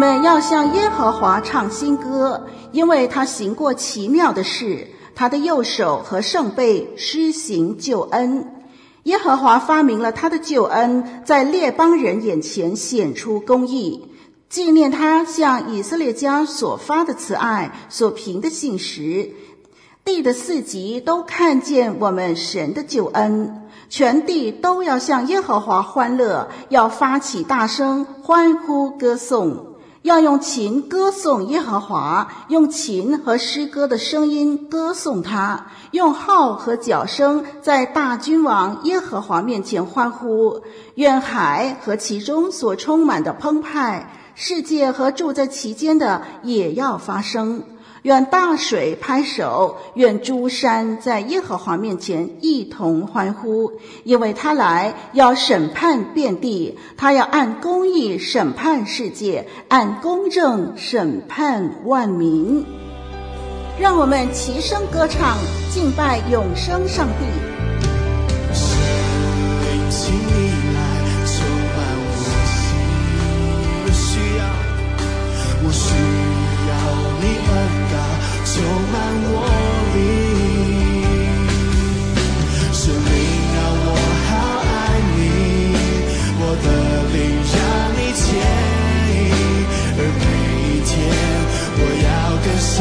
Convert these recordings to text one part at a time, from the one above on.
们要向耶和华唱新歌，因为他行过奇妙的事，他的右手和圣杯施行救恩。耶和华发明了他的救恩，在列邦人眼前显出公义，纪念他向以色列家所发的慈爱，所凭的信实。地的四极都看见我们神的救恩，全地都要向耶和华欢乐，要发起大声欢呼歌颂。要用琴歌颂耶和华，用琴和诗歌的声音歌颂他，用号和角声在大君王耶和华面前欢呼。愿海和其中所充满的澎湃，世界和住在其间的也要发声。愿大水拍手，愿诸山在耶和华面前一同欢呼，因为他来要审判遍地，他要按公义审判世界，按公正审判万民。让我们齐声歌唱，敬拜永生上帝。充满我灵，生命让我好爱你，我的灵让你牵引，而每一天我要更深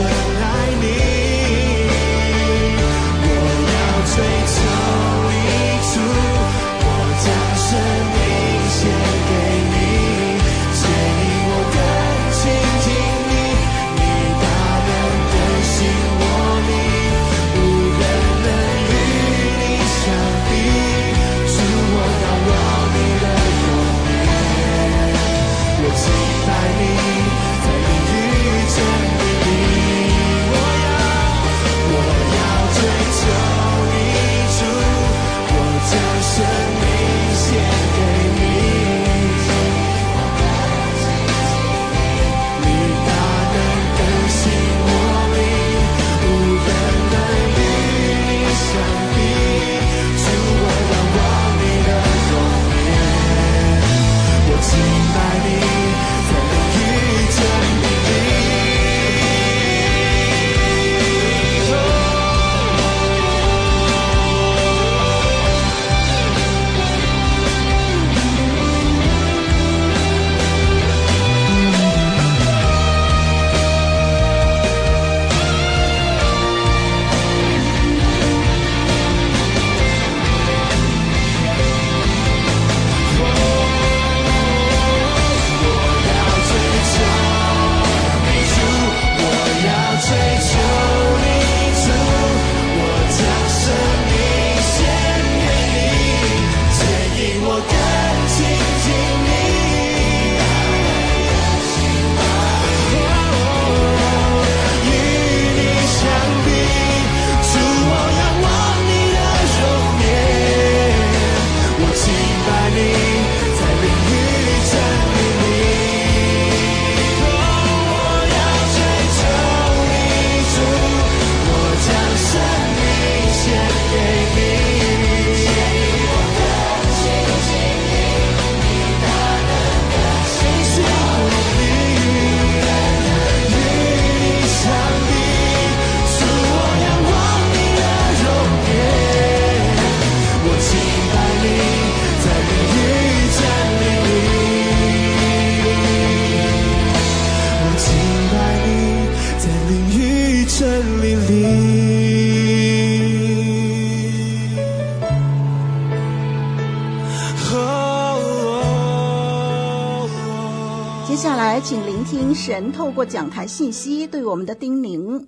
透过讲台信息对我们的叮咛。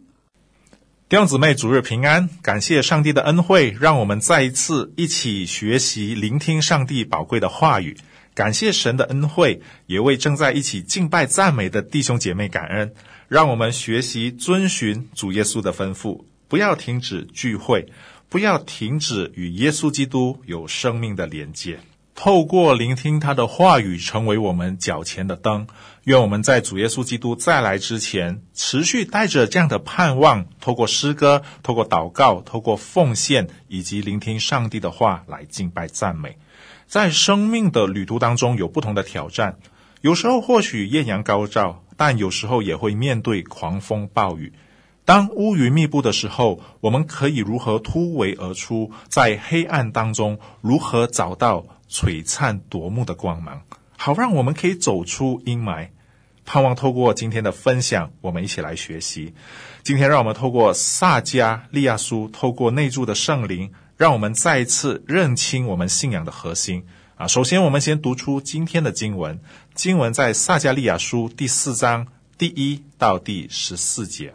弟兄姊妹，主日平安！感谢上帝的恩惠，让我们再一次一起学习、聆听上帝宝贵的话语。感谢神的恩惠，也为正在一起敬拜赞美的弟兄姐妹感恩。让我们学习遵循主耶稣的吩咐，不要停止聚会，不要停止与耶稣基督有生命的连接。透过聆听他的话语，成为我们脚前的灯。愿我们在主耶稣基督再来之前，持续带着这样的盼望，透过诗歌、透过祷告、透过奉献，以及聆听上帝的话来敬拜赞美。在生命的旅途当中，有不同的挑战，有时候或许艳阳高照，但有时候也会面对狂风暴雨。当乌云密布的时候，我们可以如何突围而出？在黑暗当中，如何找到？璀璨夺目的光芒，好让我们可以走出阴霾。盼望透过今天的分享，我们一起来学习。今天，让我们透过撒迦利亚书，透过内住的圣灵，让我们再一次认清我们信仰的核心啊！首先，我们先读出今天的经文，经文在撒迦利亚书第四章第一到第十四节。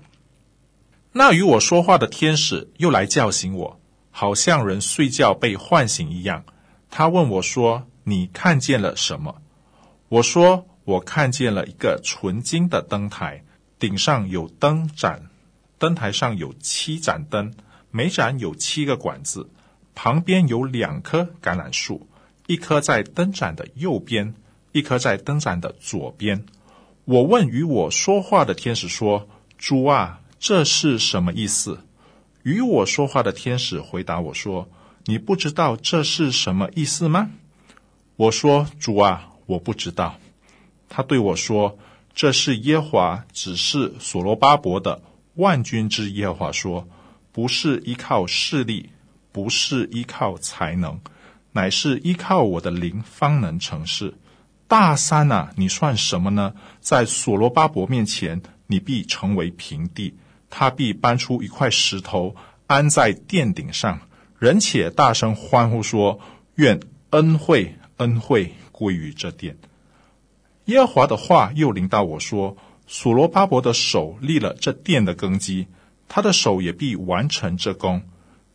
那与我说话的天使又来叫醒我，好像人睡觉被唤醒一样。他问我说：“你看见了什么？”我说：“我看见了一个纯金的灯台，顶上有灯盏，灯台上有七盏灯，每盏有七个管子，旁边有两棵橄榄树，一棵在灯盏的右边，一棵在灯盏的左边。”我问与我说话的天使说：“主啊，这是什么意思？”与我说话的天使回答我说。你不知道这是什么意思吗？我说：“主啊，我不知道。”他对我说：“这是耶和华指示所罗巴伯的万军之耶和华说，不是依靠势力，不是依靠才能，乃是依靠我的灵方能成事。大山啊，你算什么呢？在所罗巴伯面前，你必成为平地。他必搬出一块石头，安在殿顶上。”人且大声欢呼说：“愿恩惠恩惠归于这殿。”耶和华的话又临到我说：“所罗巴伯的手立了这殿的根基，他的手也必完成这工。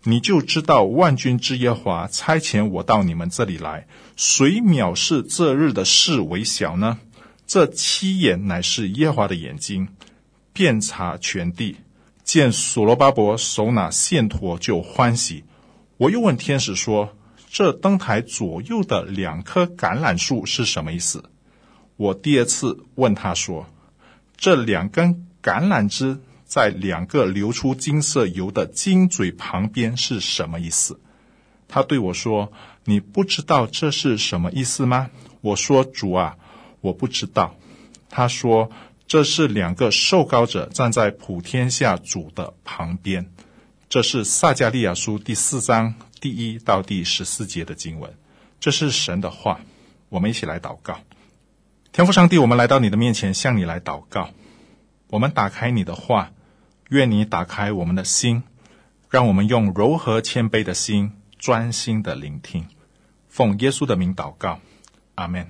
你就知道万军之耶和华差遣我到你们这里来，谁藐视这日的事为小呢？这七眼乃是耶和华的眼睛，遍察全地，见所罗巴伯手拿线砣就欢喜。”我又问天使说：“这灯台左右的两棵橄榄树是什么意思？”我第二次问他说：“这两根橄榄枝在两个流出金色油的金嘴旁边是什么意思？”他对我说：“你不知道这是什么意思吗？”我说：“主啊，我不知道。”他说：“这是两个受膏者站在普天下主的旁边。”这是撒迦利亚书第四章第一到第十四节的经文，这是神的话。我们一起来祷告，天父上帝，我们来到你的面前，向你来祷告。我们打开你的话，愿你打开我们的心，让我们用柔和谦卑的心，专心的聆听。奉耶稣的名祷告，阿门。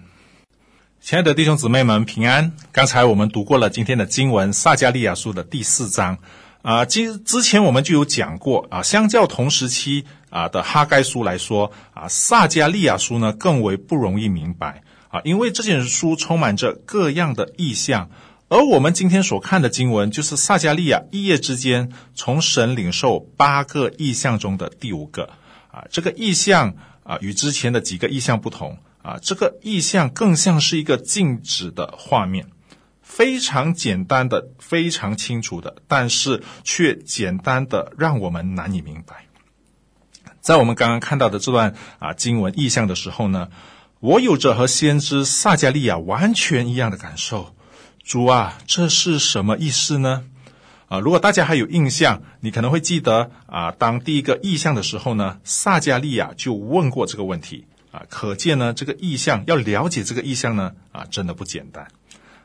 亲爱的弟兄姊妹们，平安。刚才我们读过了今天的经文，撒迦利亚书的第四章。啊，之之前我们就有讲过啊，相较同时期啊的哈该书来说啊，撒迦利亚书呢更为不容易明白啊，因为这件书充满着各样的意象，而我们今天所看的经文就是撒迦利亚一夜之间从神领受八个意象中的第五个啊，这个意象啊与之前的几个意象不同啊，这个意象更像是一个静止的画面。非常简单的，非常清楚的，但是却简单的让我们难以明白。在我们刚刚看到的这段啊经文意象的时候呢，我有着和先知撒迦利亚完全一样的感受。主啊，这是什么意思呢？啊，如果大家还有印象，你可能会记得啊，当第一个意象的时候呢，撒迦利亚就问过这个问题啊，可见呢，这个意象要了解这个意象呢，啊，真的不简单。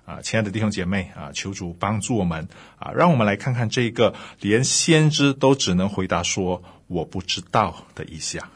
啊，亲爱的弟兄姐妹啊，求主帮助我们啊，让我们来看看这个连先知都只能回答说“我不知道”的异象。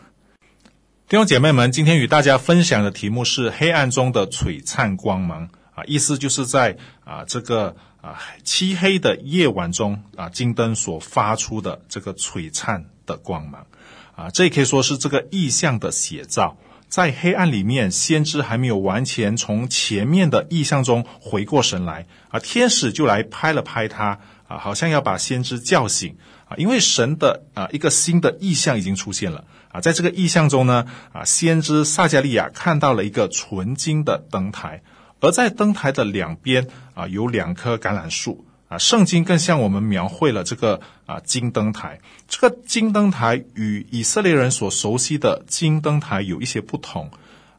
弟兄姐妹们，今天与大家分享的题目是“黑暗中的璀璨光芒”啊，意思就是在啊这个啊漆黑的夜晚中啊金灯所发出的这个璀璨的光芒啊，这也可以说是这个异象的写照。在黑暗里面，先知还没有完全从前面的意象中回过神来啊，天使就来拍了拍他啊，好像要把先知叫醒啊，因为神的啊一个新的意象已经出现了啊，在这个意象中呢啊，先知撒迦利亚看到了一个纯金的灯台，而在灯台的两边啊有两棵橄榄树。啊，圣经更向我们描绘了这个啊金灯台。这个金灯台与以色列人所熟悉的金灯台有一些不同。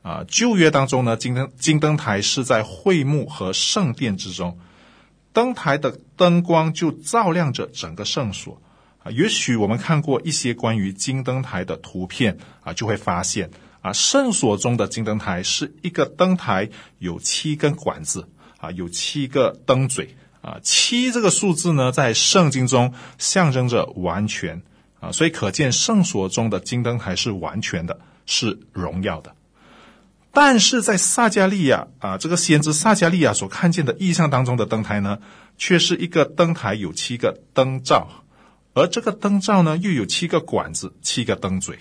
啊，旧约当中呢，金灯金灯台是在会幕和圣殿之中，灯台的灯光就照亮着整个圣所。啊，也许我们看过一些关于金灯台的图片啊，就会发现啊，圣所中的金灯台是一个灯台，有七根管子啊，有七个灯嘴。啊，七这个数字呢，在圣经中象征着完全啊，所以可见圣所中的金灯台是完全的，是荣耀的。但是在撒迦利亚啊，这个先知撒迦利亚所看见的异象当中的灯台呢，却是一个灯台有七个灯罩，而这个灯罩呢，又有七个管子，七个灯嘴。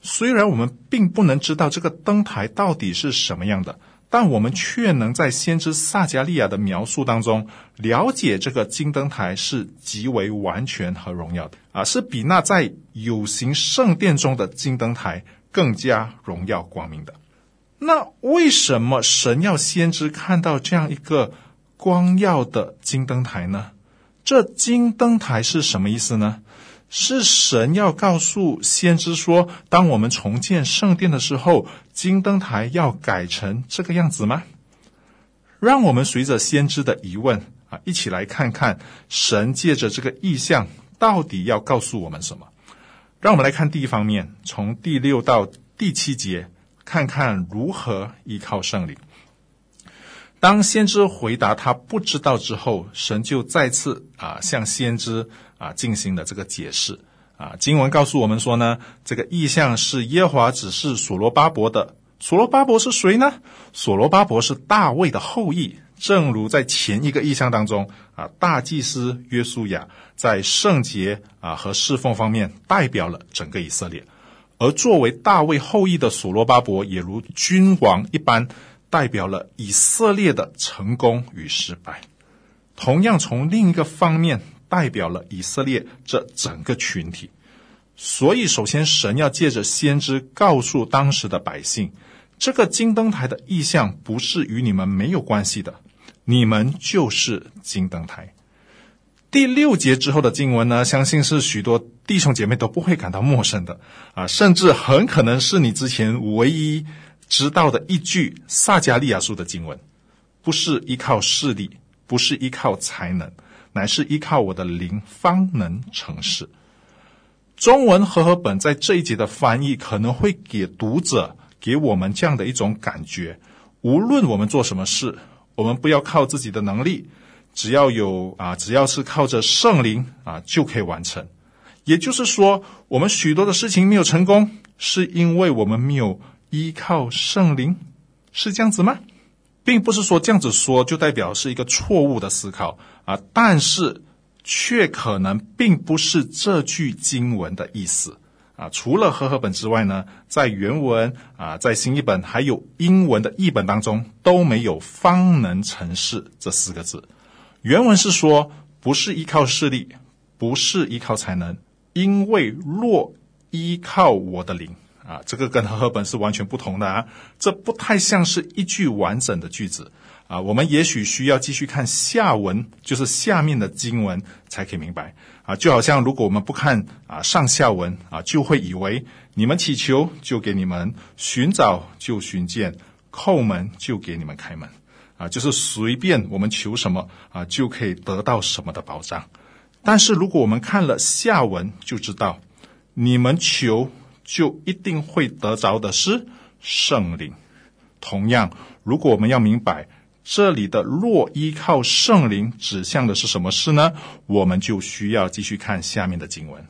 虽然我们并不能知道这个灯台到底是什么样的。但我们却能在先知撒迦利亚的描述当中了解，这个金灯台是极为完全和荣耀的啊，是比那在有形圣殿中的金灯台更加荣耀光明的。那为什么神要先知看到这样一个光耀的金灯台呢？这金灯台是什么意思呢？是神要告诉先知说，当我们重建圣殿的时候，金灯台要改成这个样子吗？让我们随着先知的疑问啊，一起来看看神借着这个意象到底要告诉我们什么。让我们来看第一方面，从第六到第七节，看看如何依靠圣灵。当先知回答他不知道之后，神就再次啊向先知啊进行了这个解释啊。经文告诉我们说呢，这个意象是耶和华指示所罗巴伯的。所罗巴伯是谁呢？所罗巴伯是大卫的后裔，正如在前一个意象当中啊，大祭司约书亚在圣洁啊和侍奉方面代表了整个以色列，而作为大卫后裔的所罗巴伯也如君王一般。代表了以色列的成功与失败，同样从另一个方面代表了以色列这整个群体。所以，首先神要借着先知告诉当时的百姓，这个金灯台的意象不是与你们没有关系的，你们就是金灯台。第六节之后的经文呢，相信是许多弟兄姐妹都不会感到陌生的啊，甚至很可能是你之前唯一。知道的一句撒迦利亚书的经文，不是依靠势力，不是依靠才能，乃是依靠我的灵方能成事。中文和合本在这一节的翻译可能会给读者给我们这样的一种感觉：无论我们做什么事，我们不要靠自己的能力，只要有啊，只要是靠着圣灵啊，就可以完成。也就是说，我们许多的事情没有成功，是因为我们没有。依靠圣灵是这样子吗？并不是说这样子说就代表是一个错误的思考啊，但是却可能并不是这句经文的意思啊。除了和合本之外呢，在原文啊，在新译本还有英文的译本当中都没有“方能成事”这四个字。原文是说，不是依靠势力，不是依靠才能，因为若依靠我的灵。啊，这个跟和合本是完全不同的啊，这不太像是一句完整的句子啊。我们也许需要继续看下文，就是下面的经文才可以明白啊。就好像如果我们不看啊上下文啊，就会以为你们祈求就给你们，寻找就寻见，叩门就给你们开门啊，就是随便我们求什么啊，就可以得到什么的保障。但是如果我们看了下文，就知道你们求。就一定会得着的是圣灵。同样，如果我们要明白这里的“若依靠圣灵”指向的是什么事呢？我们就需要继续看下面的经文。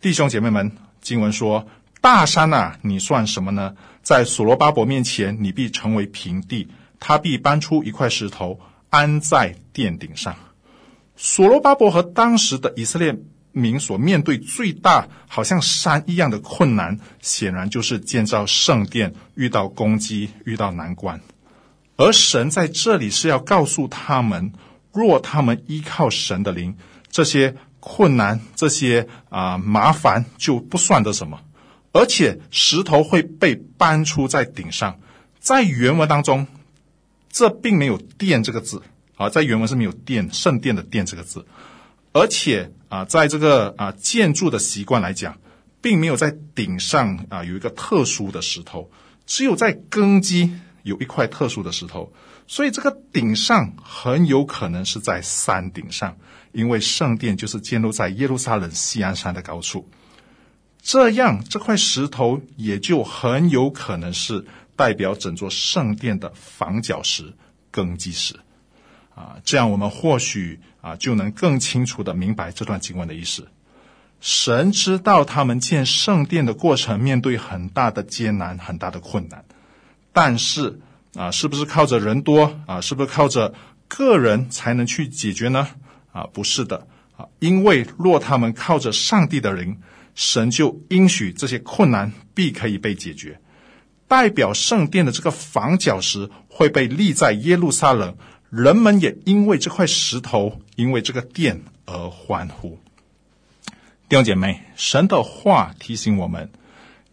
弟兄姐妹们，经文说：“大山啊，你算什么呢？在所罗巴伯面前，你必成为平地；他必搬出一块石头，安在殿顶上。所罗巴伯和当时的以色列民所面对最大，好像山一样的困难，显然就是建造圣殿遇到攻击，遇到难关。而神在这里是要告诉他们，若他们依靠神的灵，这些困难、这些啊、麻烦就不算得什么。而且石头会被搬出在顶上。在原文当中，这并没有“殿”这个字啊，在原文是没有“殿”圣殿的“殿”这个字。而且啊，在这个啊建筑的习惯来讲，并没有在顶上啊有一个特殊的石头，只有在根基。有一块特殊的石头，所以这个顶上很有可能是在山顶上，因为圣殿就是建筑在耶路撒冷西安山的高处。这样，这块石头也就很有可能是代表整座圣殿的房角石、根基石。啊，这样我们或许啊就能更清楚地明白这段经文的意思。神知道他们建圣殿的过程面对很大的艰难、很大的困难。但是啊，是不是靠着人多啊？是不是靠着个人才能去解决呢？啊，不是的啊，因为若他们靠着上帝的灵，神就应许这些困难必可以被解决。代表圣殿的这个房角石会被立在耶路撒冷，人们也因为这块石头，因为这个殿而欢呼。弟兄姐妹，神的话提醒我们。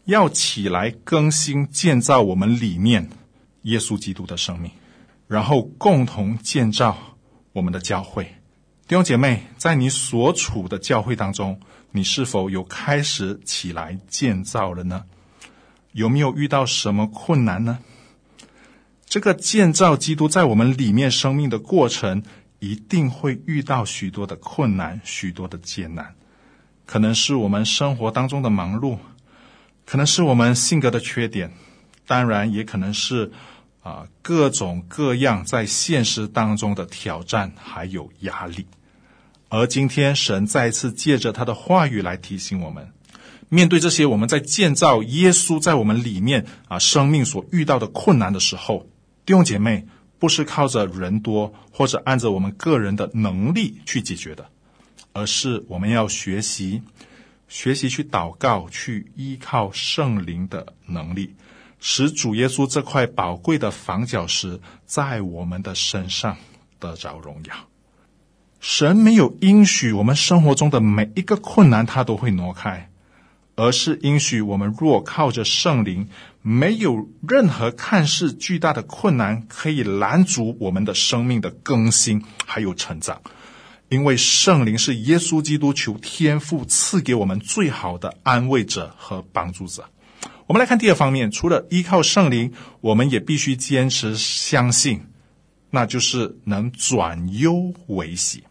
要起来更新建造我们里面耶稣基督的生命，然后共同建造我们的教会。弟兄姐妹，在你所处的教会当中，你是否有开始起来建造了呢？有没有遇到什么困难呢？这个建造基督在我们里面生命的过程，一定会遇到许多的困难，许多的艰难，可能是我们生活当中的忙碌。可能是我们性格的缺点，当然也可能是啊各种各样在现实当中的挑战还有压力。而今天神再次借着他的话语来提醒我们，面对这些我们在建造耶稣在我们里面啊生命所遇到的困难的时候，弟兄姐妹不是靠着人多或者按着我们个人的能力去解决的，而是我们要学习。学习去祷告，去依靠圣灵的能力，使主耶稣这块宝贵的房角石在我们的身上得着荣耀。神没有应许我们生活中的每一个困难他都会挪开，而是应许我们若靠着圣灵，没有任何看似巨大的困难可以拦阻我们的生命的更新还有成长。因为圣灵是耶稣基督求天父赐给我们最好的安慰者和帮助者。我们来看第二方面，除了依靠圣灵，我们也必须坚持相信，那就是能转忧为喜。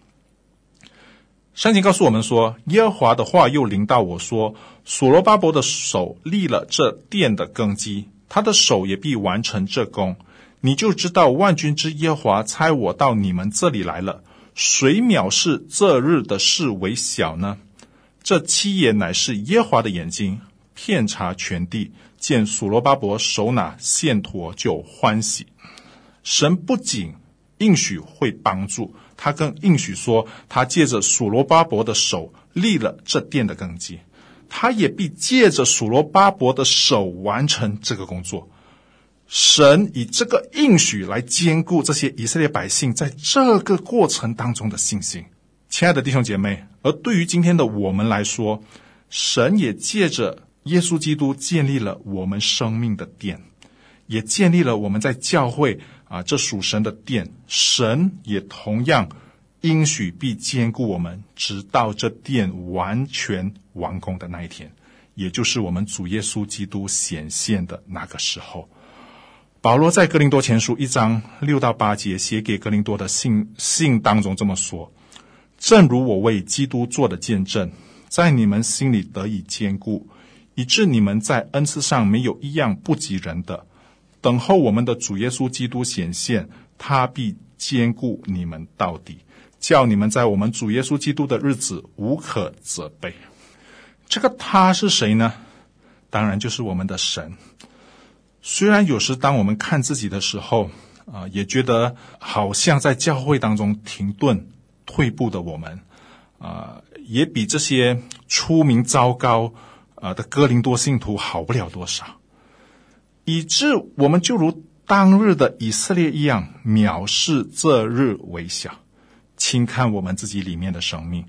圣经告诉我们说，耶和华的话又临到我说：所罗巴伯的手立了这殿的根基，他的手也必完成这工。你就知道万军之耶和华差我到你们这里来了。谁藐视这日的事为小呢？这七眼乃是耶华的眼睛，遍察全地，见所罗巴伯手拿线砣就欢喜。神不仅应许会帮助，他更应许说，他借着所罗巴伯的手立了这殿的根基，他也必借着所罗巴伯的手完成这个工作。神以这个应许来兼顾这些以色列百姓在这个过程当中的信心，亲爱的弟兄姐妹。而对于今天的我们来说，神也借着耶稣基督建立了我们生命的殿，也建立了我们在教会啊这属神的殿。神也同样应许必兼顾我们，直到这殿完全完工的那一天，也就是我们主耶稣基督显现的那个时候。保罗在哥林多前书一章六到八节写给哥林多的信信当中这么说：“正如我为基督做的见证，在你们心里得以坚固，以致你们在恩赐上没有一样不及人的。等候我们的主耶稣基督显现，他必坚固你们到底，叫你们在我们主耶稣基督的日子无可责备。”这个他是谁呢？当然就是我们的神。虽然有时当我们看自己的时候，啊，也觉得好像在教会当中停顿、退步的我们，啊，也比这些出名糟糕啊的哥林多信徒好不了多少，以致我们就如当日的以色列一样，藐视这日为小，轻看我们自己里面的生命，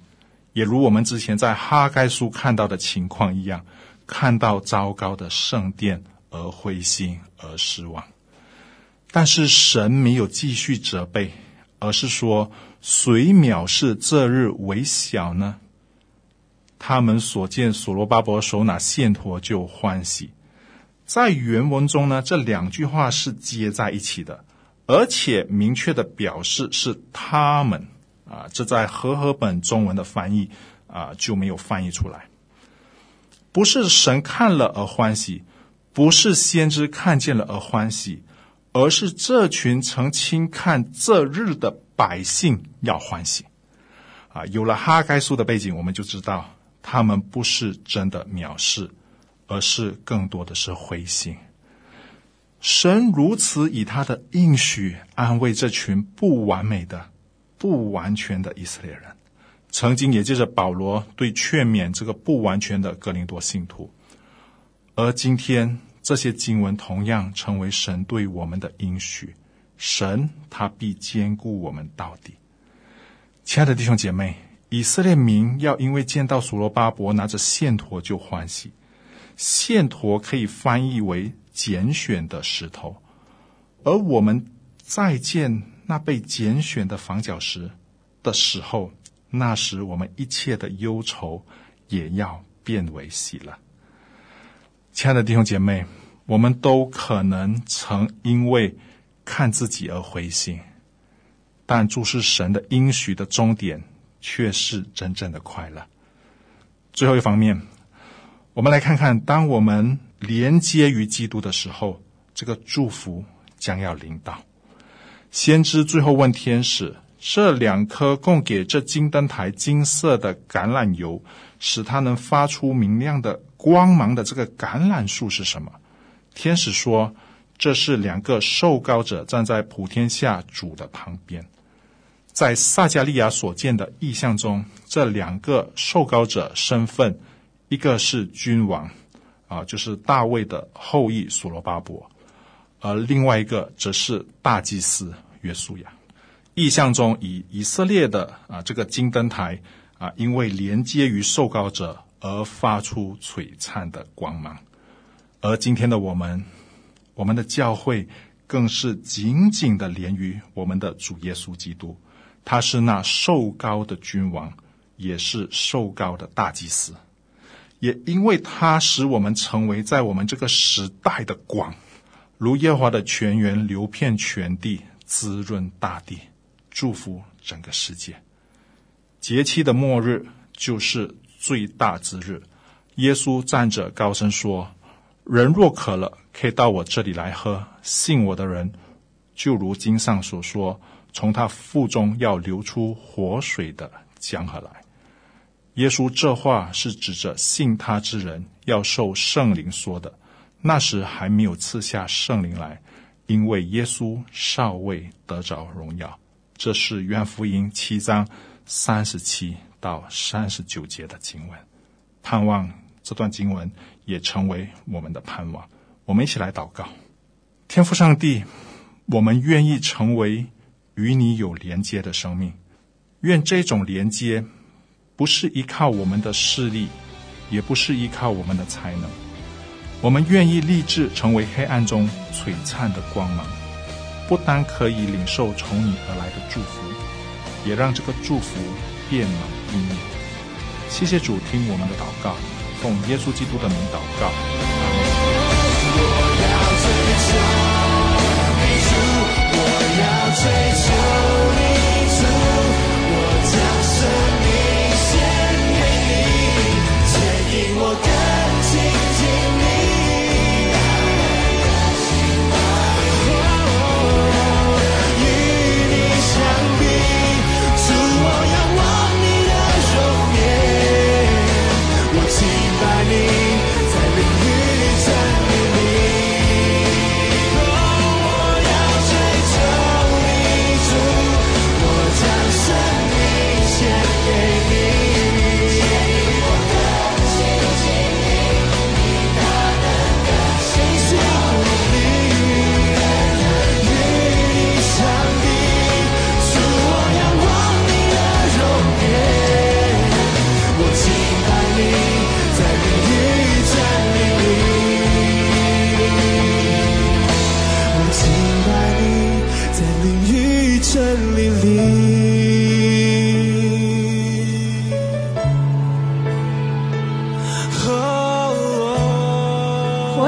也如我们之前在哈该书看到的情况一样，看到糟糕的圣殿而灰心而失望。但是神没有继续责备，而是说：“谁藐视这日为小呢？”他们所见所罗巴伯手拿线砣就欢喜。在原文中呢，这两句话是接在一起的，而且明确的表示是他们啊。这在和合本中文的翻译啊就没有翻译出来。不是神看了而欢喜，不是先知看见了而欢喜。而是这群曾轻看这日的百姓要欢喜，啊，有了哈该书的背景，我们就知道他们不是真的藐视，而是更多的是灰心。神如此以他的应许安慰这群不完美的、不完全的以色列人，曾经也借着保罗对劝勉这个不完全的哥林多信徒，而今天。这些经文同样成为神对我们的应许，神他必坚固我们到底。亲爱的弟兄姐妹，以色列民要因为见到所罗巴伯拿着线砣就欢喜，线砣可以翻译为拣选的石头，而我们再见那被拣选的房角石的时候，那时我们一切的忧愁也要变为喜乐。亲爱的弟兄姐妹，我们都可能曾因为看自己而灰心，但注视神的应许的终点却是真正的快乐。最后一方面，我们来看看，当我们连接于基督的时候，这个祝福将要临到。先知最后问天使：这两颗供给这金灯台金色的橄榄油，使它能发出明亮的光芒的这个橄榄树是什么？天使说：“这是两个受膏者站在普天下主的旁边。”在撒迦利亚所见的异象中，这两个受膏者身份，一个是君王，啊，就是大卫的后裔所罗巴伯；而另外一个则是大祭司约书亚。异象中以以色列的啊这个金灯台。啊，因为连接于受膏者而发出璀璨的光芒，而今天的我们，我们的教会更是紧紧的连于我们的主耶稣基督，他是那受膏的君王，也是受膏的大祭司，也因为他使我们成为在我们这个时代的光，如耶华的泉源流遍全地，滋润大地，祝福整个世界。节期的末日就是最大之日。耶稣站着高声说：“人若渴了，可以到我这里来喝。信我的人，就如经上所说，从他腹中要流出活水的江河来。”耶稣这话是指着信他之人要受圣灵说的。那时还没有赐下圣灵来，因为耶稣尚未得着荣耀。这是约翰福音七章。三十七到三十九节的经文，盼望这段经文也成为我们的盼望。我们一起来祷告：天父上帝，我们愿意成为与你有连接的生命。愿这种连接不是依靠我们的势力，也不是依靠我们的才能。我们愿意立志成为黑暗中璀璨的光芒，不单可以领受从你而来的祝福。也让这个祝福电脑音谢谢主听我们的祷告奉耶稣基督的名祷告。我要追求我要追求